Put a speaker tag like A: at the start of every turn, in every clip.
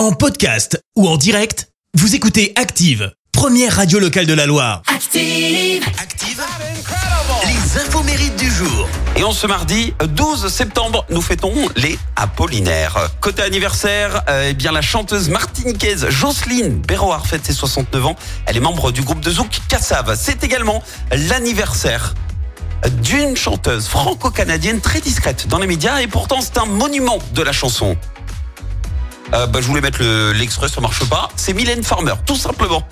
A: En podcast ou en direct, vous écoutez Active, première radio locale de la Loire.
B: Active.
A: Active Les infos mérites du jour.
C: Et en ce mardi 12 septembre, nous fêtons les Apollinaires. Côté anniversaire, euh, eh bien la chanteuse martiniquaise Jocelyne Béroard fête ses 69 ans. Elle est membre du groupe de Zouk Kassav. C'est également l'anniversaire d'une chanteuse franco-canadienne très discrète dans les médias et pourtant c'est un monument de la chanson. Euh, bah, je voulais mettre le- l'extrait, ça marche pas. C'est Mylène Farmer, tout simplement.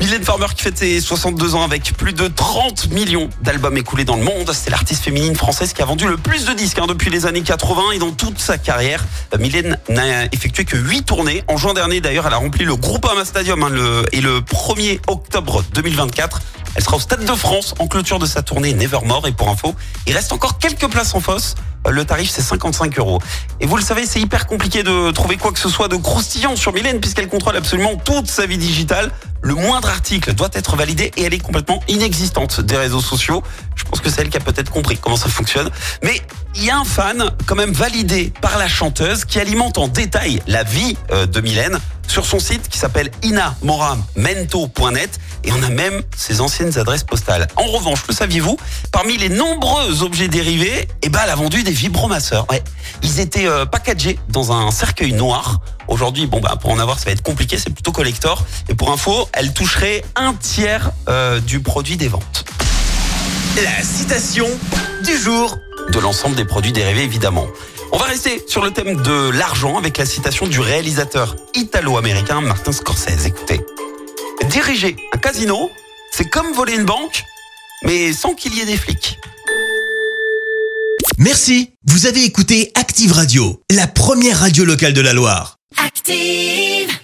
C: Mylène Farmer qui fête ses 62 ans avec plus de 30 millions d'albums écoulés dans le monde. C'est l'artiste féminine française qui a vendu le plus de disques hein, depuis les années 80 et dans toute sa carrière. Euh, Mylène n'a effectué que 8 tournées. En juin dernier, d'ailleurs, elle a rempli le Groupama Stadium hein, le, et le 1er octobre 2024. Elle sera au Stade de France en clôture de sa tournée Nevermore. Et pour info, il reste encore quelques places en fosse. Euh, Le tarif, c'est 55 euros. Et vous le savez, c'est hyper compliqué de trouver quoi que ce soit de croustillant sur Mylène puisqu'elle contrôle absolument toute sa vie digitale. Le moindre article doit être validé et elle est complètement inexistante des réseaux sociaux. Je pense que c'est elle qui a peut-être compris comment ça fonctionne. Mais il y a un fan quand même validé par la chanteuse qui alimente en détail la vie euh, de Mylène sur son site qui s'appelle inamoramento.net et on a même ses anciennes adresses postales. En revanche, le saviez-vous, parmi les nombreux objets dérivés, eh ben, elle a vendu des vibromasseurs. Ils étaient euh, packagés dans un cercueil noir. Aujourd'hui, bon bah pour en avoir, ça va être compliqué, c'est plutôt collector. Et pour info, elle toucherait un tiers euh, du produit des ventes.
A: La citation du jour.
C: de l'ensemble des produits dérivés évidemment. On va rester sur le thème de l'argent avec la citation du réalisateur italo-américain Martin Scorsese. Écoutez, diriger un casino, c'est comme voler une banque, mais sans qu'il y ait des flics.
A: Merci. Vous avez écouté Active Radio, la première radio locale de la Loire.
B: Active.